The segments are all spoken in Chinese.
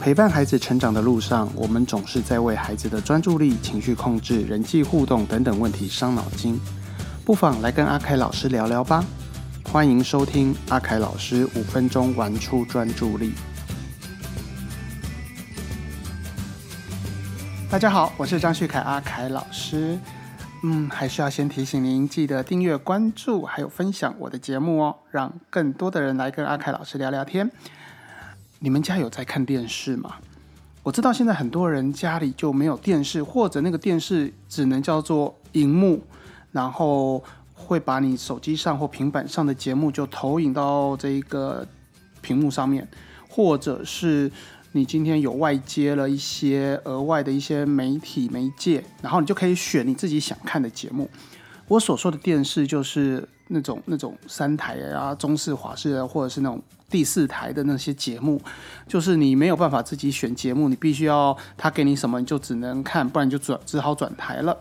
陪伴孩子成长的路上，我们总是在为孩子的专注力、情绪控制、人际互动等等问题伤脑筋。不妨来跟阿凯老师聊聊吧。欢迎收听阿凯老师五分钟玩出专注力。大家好，我是张旭凯阿凯老师。嗯，还是要先提醒您，记得订阅、关注，还有分享我的节目哦，让更多的人来跟阿凯老师聊聊天。你们家有在看电视吗？我知道现在很多人家里就没有电视，或者那个电视只能叫做荧幕，然后会把你手机上或平板上的节目就投影到这一个屏幕上面，或者是你今天有外接了一些额外的一些媒体媒介，然后你就可以选你自己想看的节目。我所说的电视就是那种那种三台啊、中式、华视啊，或者是那种。第四台的那些节目，就是你没有办法自己选节目，你必须要他给你什么，你就只能看，不然就转只好转台了。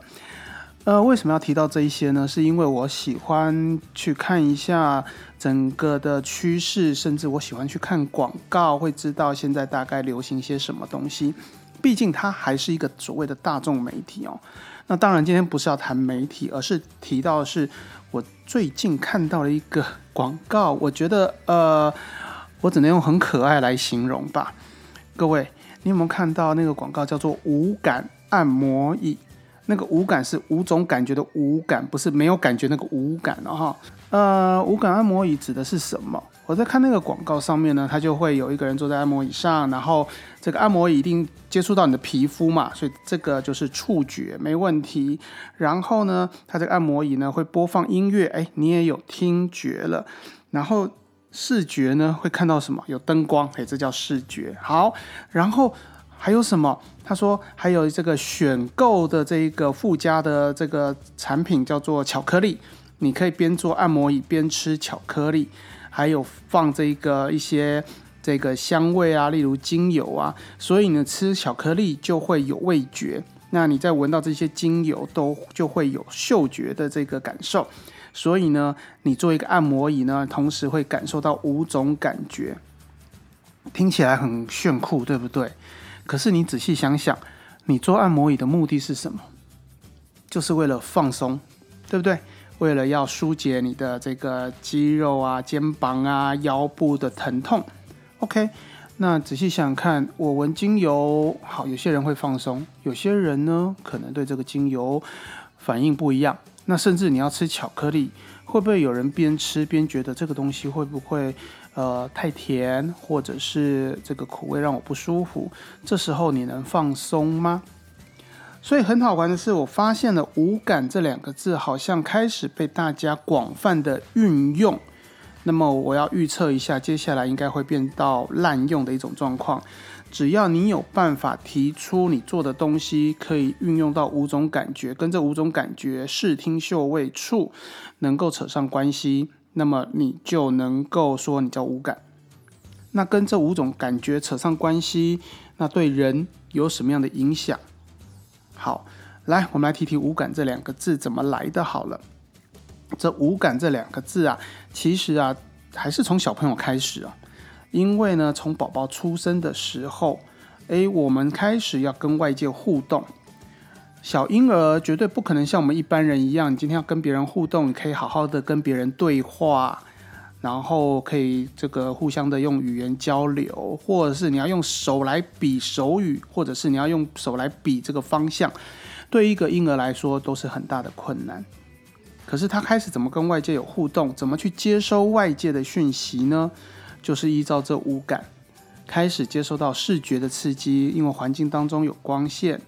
呃，为什么要提到这一些呢？是因为我喜欢去看一下整个的趋势，甚至我喜欢去看广告，会知道现在大概流行些什么东西。毕竟它还是一个所谓的大众媒体哦。那当然，今天不是要谈媒体，而是提到的是我最近看到了一个广告，我觉得呃。我只能用很可爱来形容吧。各位，你有没有看到那个广告叫做无感按摩椅？那个无感是五种感觉的无感，不是没有感觉那个无感了哈。呃，无感按摩椅指的是什么？我在看那个广告上面呢，它就会有一个人坐在按摩椅上，然后这个按摩椅一定接触到你的皮肤嘛，所以这个就是触觉没问题。然后呢，它这个按摩椅呢会播放音乐，哎，你也有听觉了，然后。视觉呢会看到什么？有灯光，哎，这叫视觉。好，然后还有什么？他说还有这个选购的这一个附加的这个产品叫做巧克力，你可以边做按摩椅边吃巧克力，还有放这个一些这个香味啊，例如精油啊，所以呢吃巧克力就会有味觉，那你在闻到这些精油都就会有嗅觉的这个感受。所以呢，你做一个按摩椅呢，同时会感受到五种感觉，听起来很炫酷，对不对？可是你仔细想想，你做按摩椅的目的是什么？就是为了放松，对不对？为了要疏解你的这个肌肉啊、肩膀啊、腰部的疼痛。OK，那仔细想想看，我闻精油，好，有些人会放松，有些人呢，可能对这个精油反应不一样。那甚至你要吃巧克力，会不会有人边吃边觉得这个东西会不会呃太甜，或者是这个苦味让我不舒服？这时候你能放松吗？所以很好玩的是，我发现了“无感”这两个字好像开始被大家广泛的运用。那么我要预测一下，接下来应该会变到滥用的一种状况。只要你有办法提出你做的东西可以运用到五种感觉，跟这五种感觉视听嗅味触能够扯上关系，那么你就能够说你叫无感。那跟这五种感觉扯上关系，那对人有什么样的影响？好，来我们来提提无感这两个字怎么来的。好了，这无感这两个字啊，其实啊还是从小朋友开始啊。因为呢，从宝宝出生的时候，诶，我们开始要跟外界互动。小婴儿绝对不可能像我们一般人一样，你今天要跟别人互动，你可以好好的跟别人对话，然后可以这个互相的用语言交流，或者是你要用手来比手语，或者是你要用手来比这个方向，对一个婴儿来说都是很大的困难。可是他开始怎么跟外界有互动，怎么去接收外界的讯息呢？就是依照这五感，开始接收到视觉的刺激，因为环境当中有光线，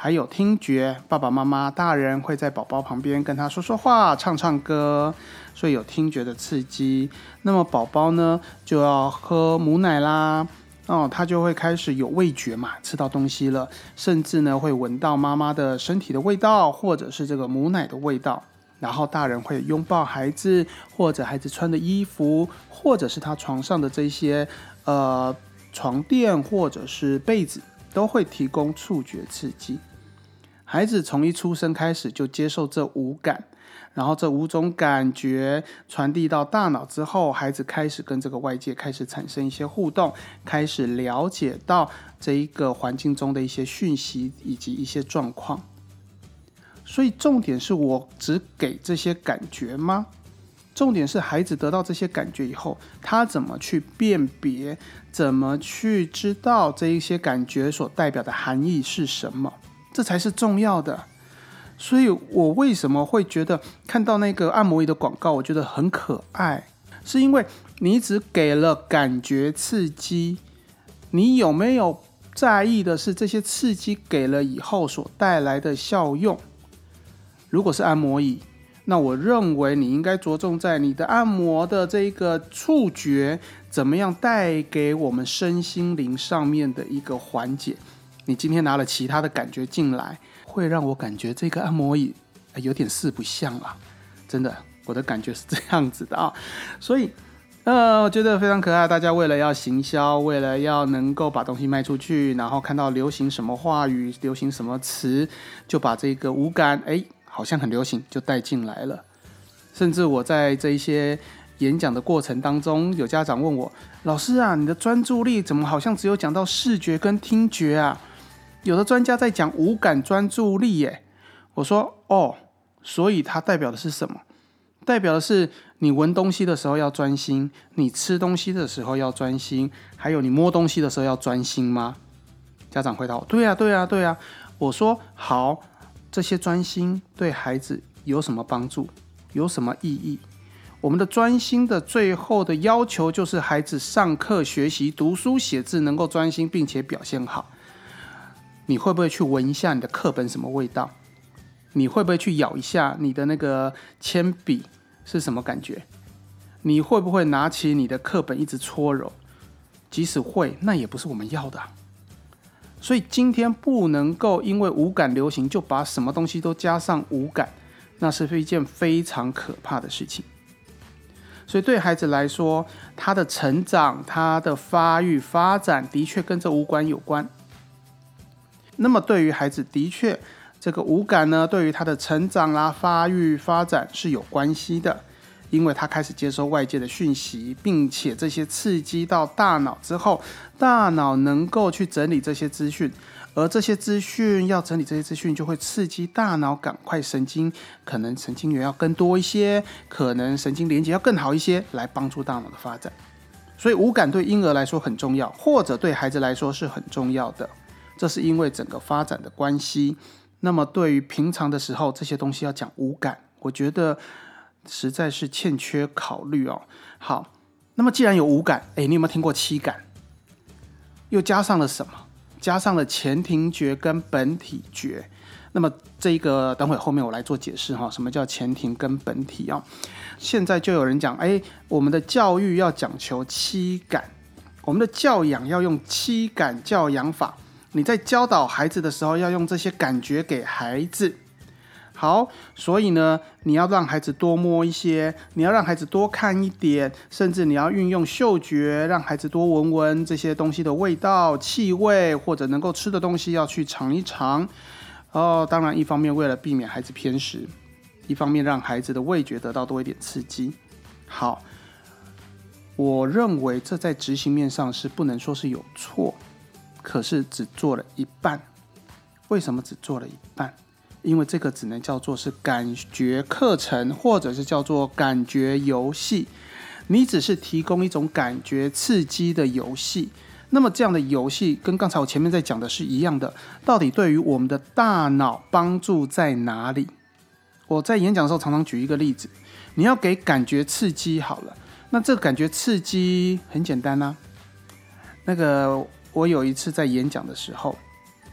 还有听觉，爸爸妈妈、大人会在宝宝旁边跟他说说话、唱唱歌，所以有听觉的刺激。那么宝宝呢，就要喝母奶啦，哦，他就会开始有味觉嘛，吃到东西了，甚至呢会闻到妈妈的身体的味道，或者是这个母奶的味道。然后大人会拥抱孩子，或者孩子穿的衣服，或者是他床上的这些呃床垫或者是被子，都会提供触觉刺激。孩子从一出生开始就接受这五感，然后这五种感觉传递到大脑之后，孩子开始跟这个外界开始产生一些互动，开始了解到这一个环境中的一些讯息以及一些状况。所以重点是我只给这些感觉吗？重点是孩子得到这些感觉以后，他怎么去辨别，怎么去知道这一些感觉所代表的含义是什么？这才是重要的。所以我为什么会觉得看到那个按摩椅的广告，我觉得很可爱，是因为你只给了感觉刺激，你有没有在意的是这些刺激给了以后所带来的效用？如果是按摩椅，那我认为你应该着重在你的按摩的这个触觉怎么样带给我们身心灵上面的一个缓解。你今天拿了其他的感觉进来。会让我感觉这个按摩椅有点四不像了，真的，我的感觉是这样子的啊，所以，呃，我觉得非常可爱。大家为了要行销，为了要能够把东西卖出去，然后看到流行什么话语、流行什么词，就把这个五感，哎，好像很流行，就带进来了。甚至我在这一些演讲的过程当中，有家长问我：“老师啊，你的专注力怎么好像只有讲到视觉跟听觉啊？”有的专家在讲五感专注力，耶，我说哦，所以它代表的是什么？代表的是你闻东西的时候要专心，你吃东西的时候要专心，还有你摸东西的时候要专心吗？家长回答：对呀，对呀，对呀。我说好，这些专心对孩子有什么帮助？有什么意义？我们的专心的最后的要求就是孩子上课学习读书写字能够专心，并且表现好。你会不会去闻一下你的课本什么味道？你会不会去咬一下你的那个铅笔是什么感觉？你会不会拿起你的课本一直搓揉？即使会，那也不是我们要的。所以今天不能够因为五感流行就把什么东西都加上五感，那是一件非常可怕的事情。所以对孩子来说，他的成长、他的发育发展的确跟这五感有关。那么对于孩子，的确，这个五感呢，对于他的成长啦、发育、发展是有关系的，因为他开始接收外界的讯息，并且这些刺激到大脑之后，大脑能够去整理这些资讯，而这些资讯要整理这些资讯，就会刺激大脑赶快神经，可能神经元要更多一些，可能神经连接要更好一些，来帮助大脑的发展。所以五感对婴儿来说很重要，或者对孩子来说是很重要的。这是因为整个发展的关系。那么对于平常的时候，这些东西要讲五感，我觉得实在是欠缺考虑哦。好，那么既然有五感，哎，你有没有听过七感？又加上了什么？加上了前庭觉跟本体觉。那么这一个等会后面我来做解释哈。什么叫前庭跟本体啊？现在就有人讲，哎，我们的教育要讲求七感，我们的教养要用七感教养法。你在教导孩子的时候，要用这些感觉给孩子。好，所以呢，你要让孩子多摸一些，你要让孩子多看一点，甚至你要运用嗅觉，让孩子多闻闻这些东西的味道、气味，或者能够吃的东西要去尝一尝。哦，当然，一方面为了避免孩子偏食，一方面让孩子的味觉得到多一点刺激。好，我认为这在执行面上是不能说是有错。可是只做了一半，为什么只做了一半？因为这个只能叫做是感觉课程，或者是叫做感觉游戏。你只是提供一种感觉刺激的游戏。那么这样的游戏跟刚才我前面在讲的是一样的，到底对于我们的大脑帮助在哪里？我在演讲的时候常常举一个例子，你要给感觉刺激好了，那这个感觉刺激很简单呐，那个。我有一次在演讲的时候，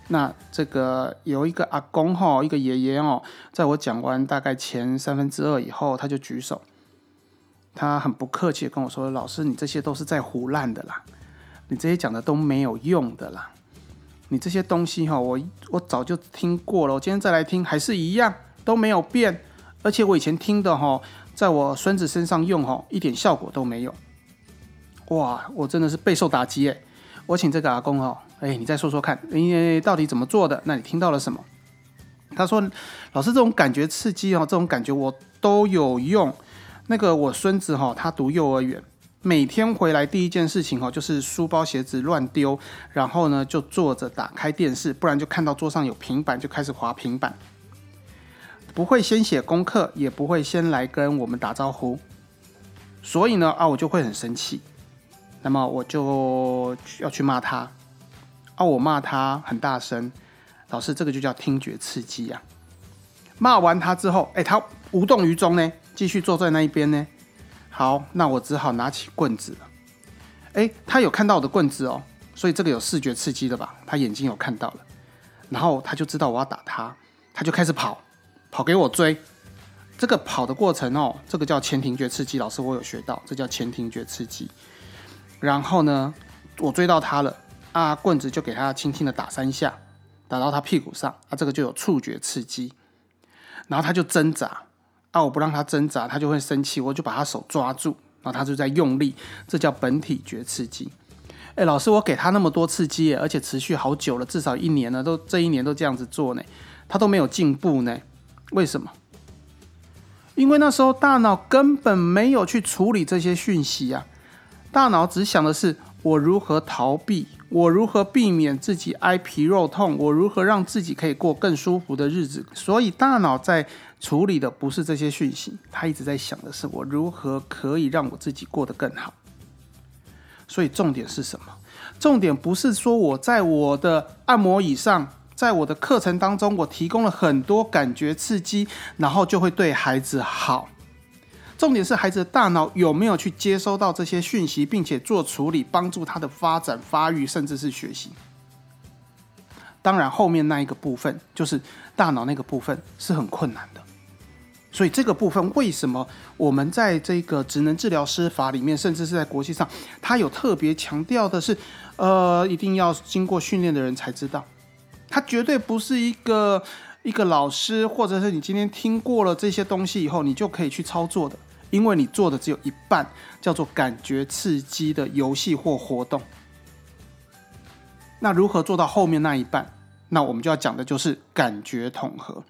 那这个有一个阿公哈，一个爷爷哦，在我讲完大概前三分之二以后，他就举手，他很不客气的跟我说：“老师，你这些都是在胡乱的啦，你这些讲的都没有用的啦，你这些东西哈，我我早就听过了，我今天再来听还是一样都没有变，而且我以前听的哈，在我孙子身上用哈，一点效果都没有。哇，我真的是备受打击诶。我请这个阿公哦，哎，你再说说看，你到底怎么做的？那你听到了什么？他说：“老师，这种感觉刺激哦，这种感觉我都有用。那个我孙子哈，他读幼儿园，每天回来第一件事情哈，就是书包鞋子乱丢，然后呢就坐着打开电视，不然就看到桌上有平板就开始滑平板，不会先写功课，也不会先来跟我们打招呼。所以呢啊，我就会很生气，那么我就要去骂他。啊，我骂他很大声。”老师，这个就叫听觉刺激呀！骂完他之后，哎，他无动于衷呢，继续坐在那一边呢。好，那我只好拿起棍子了。哎，他有看到我的棍子哦，所以这个有视觉刺激的吧？他眼睛有看到了，然后他就知道我要打他，他就开始跑，跑给我追。这个跑的过程哦，这个叫前庭觉刺激。老师，我有学到，这叫前庭觉刺激。然后呢，我追到他了，啊，棍子就给他轻轻的打三下。打到他屁股上，啊，这个就有触觉刺激，然后他就挣扎，啊，我不让他挣扎，他就会生气，我就把他手抓住，然后他就在用力，这叫本体觉刺激。哎，老师，我给他那么多刺激，而且持续好久了，至少一年了，都这一年都这样子做呢，他都没有进步呢，为什么？因为那时候大脑根本没有去处理这些讯息啊，大脑只想的是我如何逃避。我如何避免自己挨皮肉痛？我如何让自己可以过更舒服的日子？所以大脑在处理的不是这些讯息，他一直在想的是我如何可以让我自己过得更好。所以重点是什么？重点不是说我在我的按摩椅上，在我的课程当中，我提供了很多感觉刺激，然后就会对孩子好。重点是孩子的大脑有没有去接收到这些讯息，并且做处理，帮助他的发展、发育，甚至是学习。当然，后面那一个部分就是大脑那个部分是很困难的。所以这个部分为什么我们在这个职能治疗师法里面，甚至是在国际上，他有特别强调的是，呃，一定要经过训练的人才知道，他绝对不是一个一个老师，或者是你今天听过了这些东西以后，你就可以去操作的。因为你做的只有一半，叫做感觉刺激的游戏或活动。那如何做到后面那一半？那我们就要讲的就是感觉统合。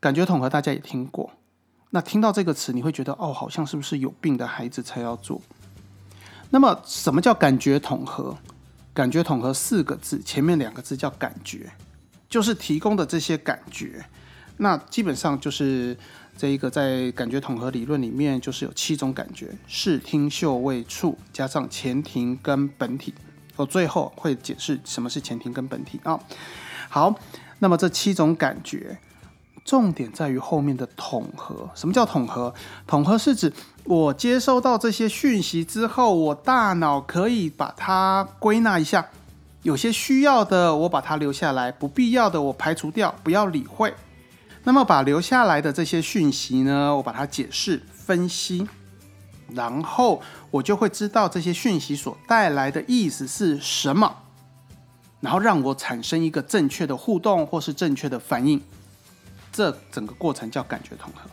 感觉统合大家也听过，那听到这个词，你会觉得哦，好像是不是有病的孩子才要做？那么什么叫感觉统合？感觉统合四个字，前面两个字叫感觉，就是提供的这些感觉。那基本上就是。这一个在感觉统合理论里面，就是有七种感觉：视听嗅味触，加上前庭跟本体。我最后会解释什么是前庭跟本体啊。好，那么这七种感觉，重点在于后面的统合。什么叫统合？统合是指我接收到这些讯息之后，我大脑可以把它归纳一下，有些需要的我把它留下来，不必要的我排除掉，不要理会。那么把留下来的这些讯息呢，我把它解释分析，然后我就会知道这些讯息所带来的意思是什么，然后让我产生一个正确的互动或是正确的反应，这整个过程叫感觉统合。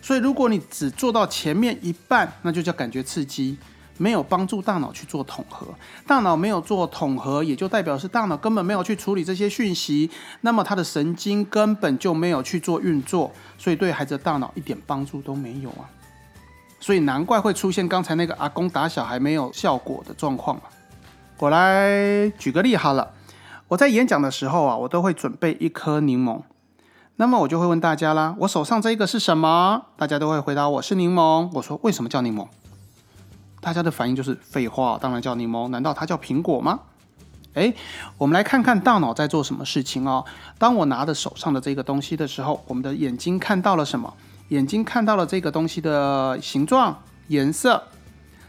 所以如果你只做到前面一半，那就叫感觉刺激。没有帮助大脑去做统合，大脑没有做统合，也就代表是大脑根本没有去处理这些讯息，那么他的神经根本就没有去做运作，所以对孩子的大脑一点帮助都没有啊！所以难怪会出现刚才那个阿公打小孩没有效果的状况我来举个例好了，我在演讲的时候啊，我都会准备一颗柠檬，那么我就会问大家啦，我手上这个是什么？大家都会回答我是柠檬。我说为什么叫柠檬？大家的反应就是废话，当然叫柠檬，难道它叫苹果吗？诶，我们来看看大脑在做什么事情哦。当我拿着手上的这个东西的时候，我们的眼睛看到了什么？眼睛看到了这个东西的形状、颜色，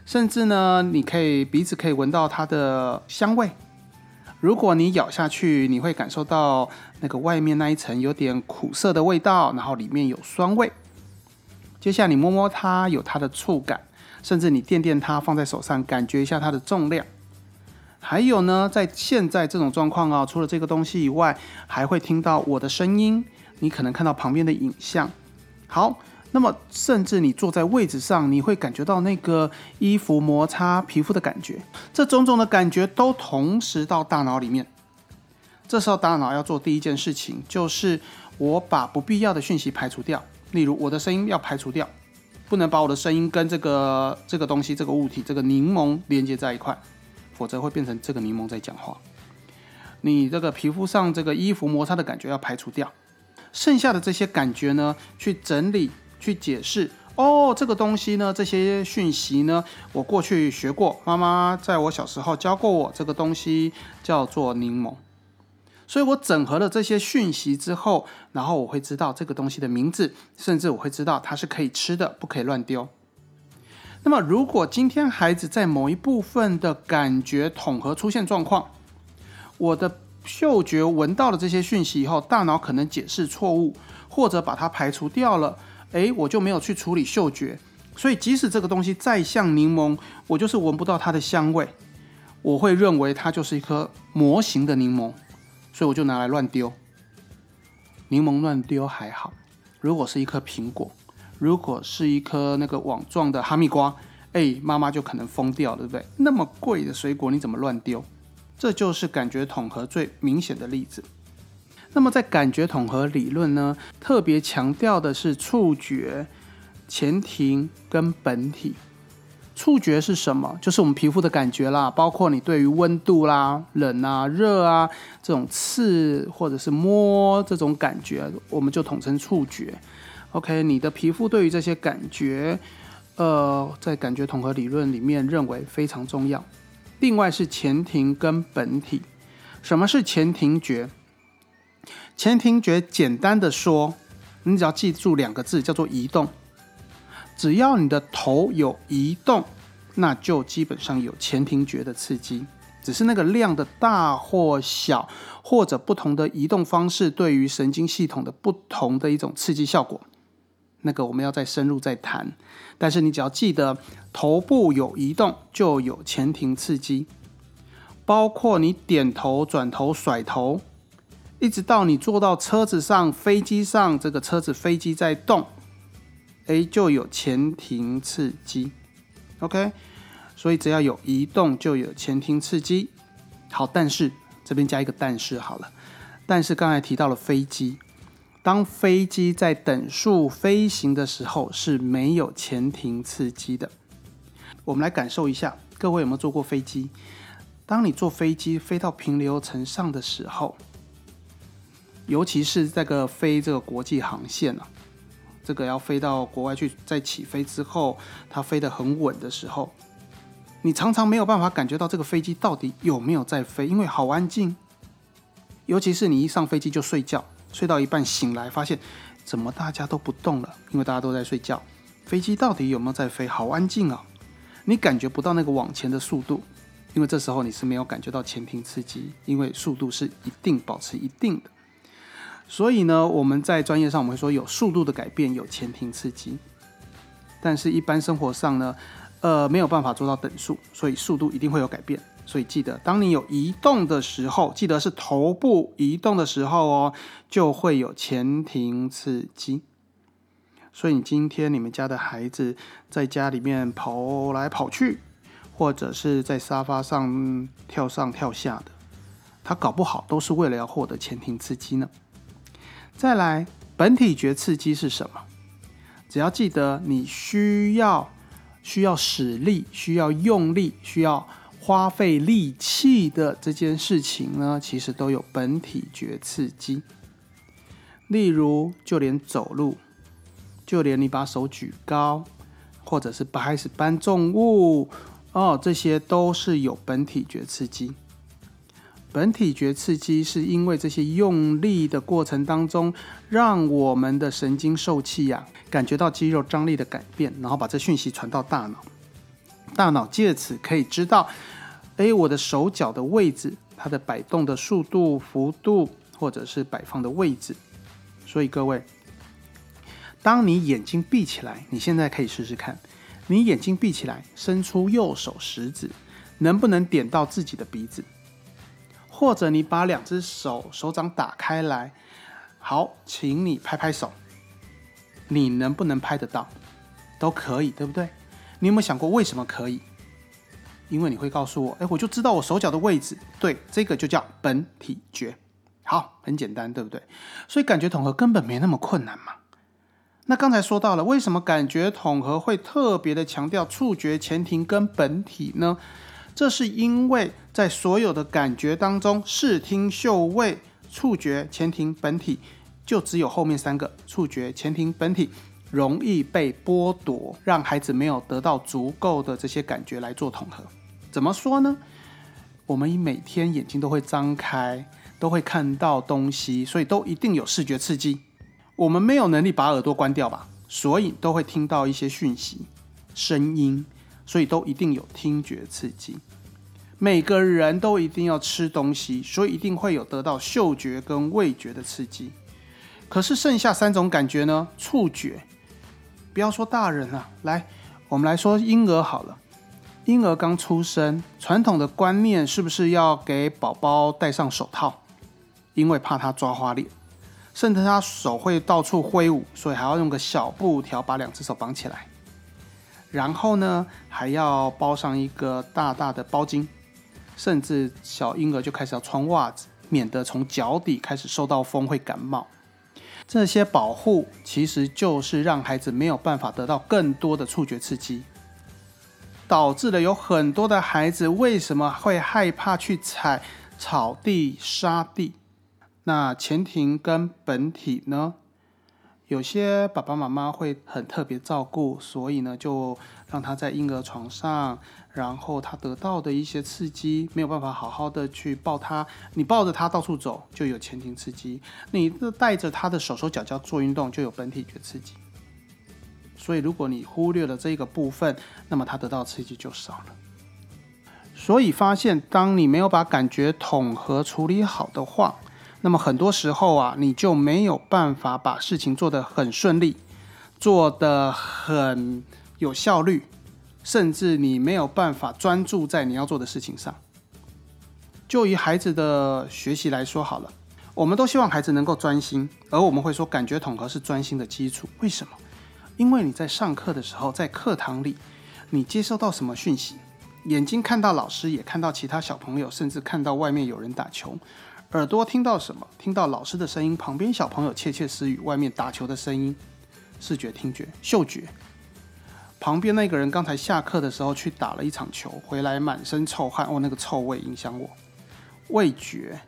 甚至呢，你可以鼻子可以闻到它的香味。如果你咬下去，你会感受到那个外面那一层有点苦涩的味道，然后里面有酸味。接下来你摸摸它，有它的触感。甚至你垫垫它，放在手上，感觉一下它的重量。还有呢，在现在这种状况啊，除了这个东西以外，还会听到我的声音。你可能看到旁边的影像。好，那么甚至你坐在位置上，你会感觉到那个衣服摩擦皮肤的感觉。这种种的感觉都同时到大脑里面。这时候大脑要做第一件事情，就是我把不必要的讯息排除掉。例如，我的声音要排除掉，不能把我的声音跟这个这个东西、这个物体、这个柠檬连接在一块，否则会变成这个柠檬在讲话。你这个皮肤上这个衣服摩擦的感觉要排除掉，剩下的这些感觉呢，去整理、去解释。哦，这个东西呢，这些讯息呢，我过去学过，妈妈在我小时候教过我，这个东西叫做柠檬。所以我整合了这些讯息之后，然后我会知道这个东西的名字，甚至我会知道它是可以吃的，不可以乱丢。那么，如果今天孩子在某一部分的感觉统合出现状况，我的嗅觉闻到了这些讯息以后，大脑可能解释错误，或者把它排除掉了。诶，我就没有去处理嗅觉，所以即使这个东西再像柠檬，我就是闻不到它的香味，我会认为它就是一颗模型的柠檬，所以我就拿来乱丢。柠檬乱丢还好，如果是一颗苹果，如果是一颗那个网状的哈密瓜，哎，妈妈就可能疯掉，对不对？那么贵的水果你怎么乱丢？这就是感觉统合最明显的例子。那么在感觉统合理论呢，特别强调的是触觉、前庭跟本体。触觉是什么？就是我们皮肤的感觉啦，包括你对于温度啦、冷啊、热啊这种刺或者是摸这种感觉，我们就统称触觉。OK，你的皮肤对于这些感觉，呃，在感觉统合理论里面认为非常重要。另外是前庭跟本体。什么是前庭觉？前庭觉简单的说，你只要记住两个字，叫做移动。只要你的头有移动，那就基本上有前庭觉的刺激。只是那个量的大或小，或者不同的移动方式对于神经系统的不同的一种刺激效果，那个我们要再深入再谈。但是你只要记得头部有移动，就有前庭刺激，包括你点头、转头、甩头。一直到你坐到车子上、飞机上，这个车子、飞机在动，哎，就有前庭刺激。OK，所以只要有移动，就有前庭刺激。好，但是这边加一个但是好了。但是刚才提到了飞机，当飞机在等速飞行的时候是没有前庭刺激的。我们来感受一下，各位有没有坐过飞机？当你坐飞机飞到平流层上的时候。尤其是这个飞这个国际航线啊，这个要飞到国外去，在起飞之后，它飞得很稳的时候，你常常没有办法感觉到这个飞机到底有没有在飞，因为好安静。尤其是你一上飞机就睡觉，睡到一半醒来，发现怎么大家都不动了，因为大家都在睡觉。飞机到底有没有在飞？好安静啊，你感觉不到那个往前的速度，因为这时候你是没有感觉到前庭刺激，因为速度是一定保持一定的。所以呢，我们在专业上我们会说有速度的改变有前庭刺激，但是一般生活上呢，呃没有办法做到等速，所以速度一定会有改变。所以记得，当你有移动的时候，记得是头部移动的时候哦，就会有前庭刺激。所以你今天你们家的孩子在家里面跑来跑去，或者是在沙发上跳上跳下的，他搞不好都是为了要获得前庭刺激呢。再来，本体觉刺激是什么？只要记得你需要需要使力、需要用力、需要花费力气的这件事情呢，其实都有本体觉刺激。例如，就连走路，就连你把手举高，或者是开始搬重物，哦，这些都是有本体觉刺激。本体觉刺激是因为这些用力的过程当中，让我们的神经受气呀，感觉到肌肉张力的改变，然后把这讯息传到大脑，大脑借此可以知道，哎，我的手脚的位置，它的摆动的速度、幅度，或者是摆放的位置。所以各位，当你眼睛闭起来，你现在可以试试看，你眼睛闭起来，伸出右手食指，能不能点到自己的鼻子？或者你把两只手手掌打开来，好，请你拍拍手，你能不能拍得到？都可以，对不对？你有没有想过为什么可以？因为你会告诉我，哎，我就知道我手脚的位置，对，这个就叫本体觉。好，很简单，对不对？所以感觉统合根本没那么困难嘛。那刚才说到了，为什么感觉统合会特别的强调触觉、前庭跟本体呢？这是因为在所有的感觉当中，视听嗅味、触觉、前庭、本体，就只有后面三个触觉、前庭、本体容易被剥夺，让孩子没有得到足够的这些感觉来做统合。怎么说呢？我们以每天眼睛都会张开，都会看到东西，所以都一定有视觉刺激。我们没有能力把耳朵关掉吧，所以都会听到一些讯息、声音，所以都一定有听觉刺激。每个人都一定要吃东西，所以一定会有得到嗅觉跟味觉的刺激。可是剩下三种感觉呢？触觉，不要说大人了，来，我们来说婴儿好了。婴儿刚出生，传统的观念是不是要给宝宝戴上手套，因为怕他抓花脸？甚至他手会到处挥舞，所以还要用个小布条把两只手绑起来。然后呢，还要包上一个大大的包巾，甚至小婴儿就开始要穿袜子，免得从脚底开始受到风会感冒。这些保护其实就是让孩子没有办法得到更多的触觉刺激，导致了有很多的孩子为什么会害怕去踩草地、沙地？那前庭跟本体呢？有些爸爸妈妈会很特别照顾，所以呢，就让他在婴儿床上，然后他得到的一些刺激没有办法好好的去抱他，你抱着他到处走就有前庭刺激，你带着他的手手脚脚做运动就有本体觉刺激。所以如果你忽略了这个部分，那么他得到刺激就少了。所以发现，当你没有把感觉统合处理好的话，那么很多时候啊，你就没有办法把事情做得很顺利，做得很有效率，甚至你没有办法专注在你要做的事情上。就以孩子的学习来说好了，我们都希望孩子能够专心，而我们会说感觉统合是专心的基础。为什么？因为你在上课的时候，在课堂里，你接收到什么讯息？眼睛看到老师，也看到其他小朋友，甚至看到外面有人打球。耳朵听到什么？听到老师的声音，旁边小朋友窃窃私语，外面打球的声音。视觉、听觉、嗅觉。旁边那个人刚才下课的时候去打了一场球，回来满身臭汗，哦，那个臭味影响我。味觉，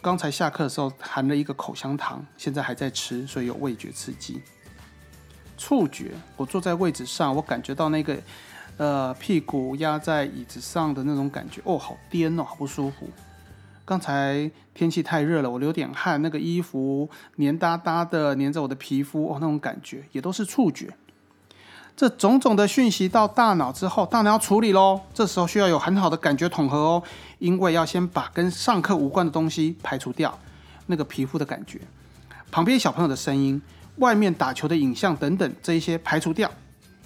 刚才下课的时候含了一个口香糖，现在还在吃，所以有味觉刺激。触觉，我坐在位置上，我感觉到那个呃屁股压在椅子上的那种感觉，哦，好颠哦，好不舒服。刚才天气太热了，我流点汗，那个衣服黏哒哒的，黏着我的皮肤，哦，那种感觉也都是触觉。这种种的讯息到大脑之后，大脑要处理喽。这时候需要有很好的感觉统合哦，因为要先把跟上课无关的东西排除掉，那个皮肤的感觉，旁边小朋友的声音，外面打球的影像等等，这一些排除掉，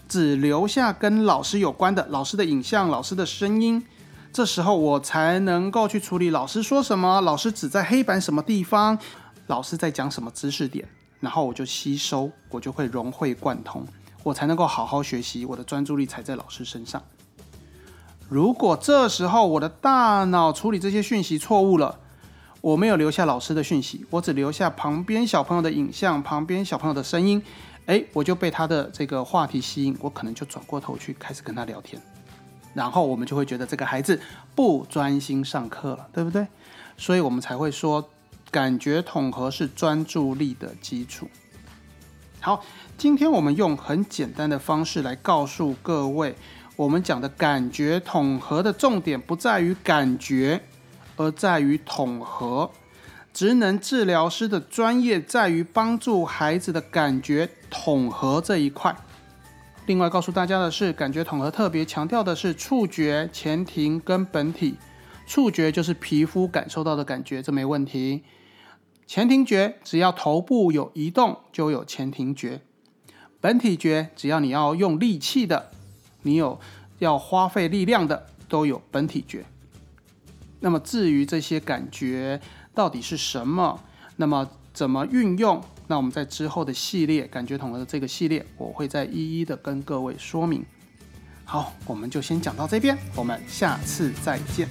只留下跟老师有关的，老师的影像，老师的声音。这时候我才能够去处理老师说什么，老师指在黑板什么地方，老师在讲什么知识点，然后我就吸收，我就会融会贯通，我才能够好好学习，我的专注力才在老师身上。如果这时候我的大脑处理这些讯息错误了，我没有留下老师的讯息，我只留下旁边小朋友的影像，旁边小朋友的声音，诶，我就被他的这个话题吸引，我可能就转过头去开始跟他聊天。然后我们就会觉得这个孩子不专心上课了，对不对？所以我们才会说，感觉统合是专注力的基础。好，今天我们用很简单的方式来告诉各位，我们讲的感觉统合的重点不在于感觉，而在于统合。职能治疗师的专业在于帮助孩子的感觉统合这一块。另外告诉大家的是，感觉统合特别强调的是触觉、前庭跟本体。触觉就是皮肤感受到的感觉，这没问题。前庭觉只要头部有移动就有前庭觉。本体觉只要你要用力气的，你有要花费力量的，都有本体觉。那么至于这些感觉到底是什么，那么怎么运用？那我们在之后的系列感觉统合的这个系列，我会再一一的跟各位说明。好，我们就先讲到这边，我们下次再见。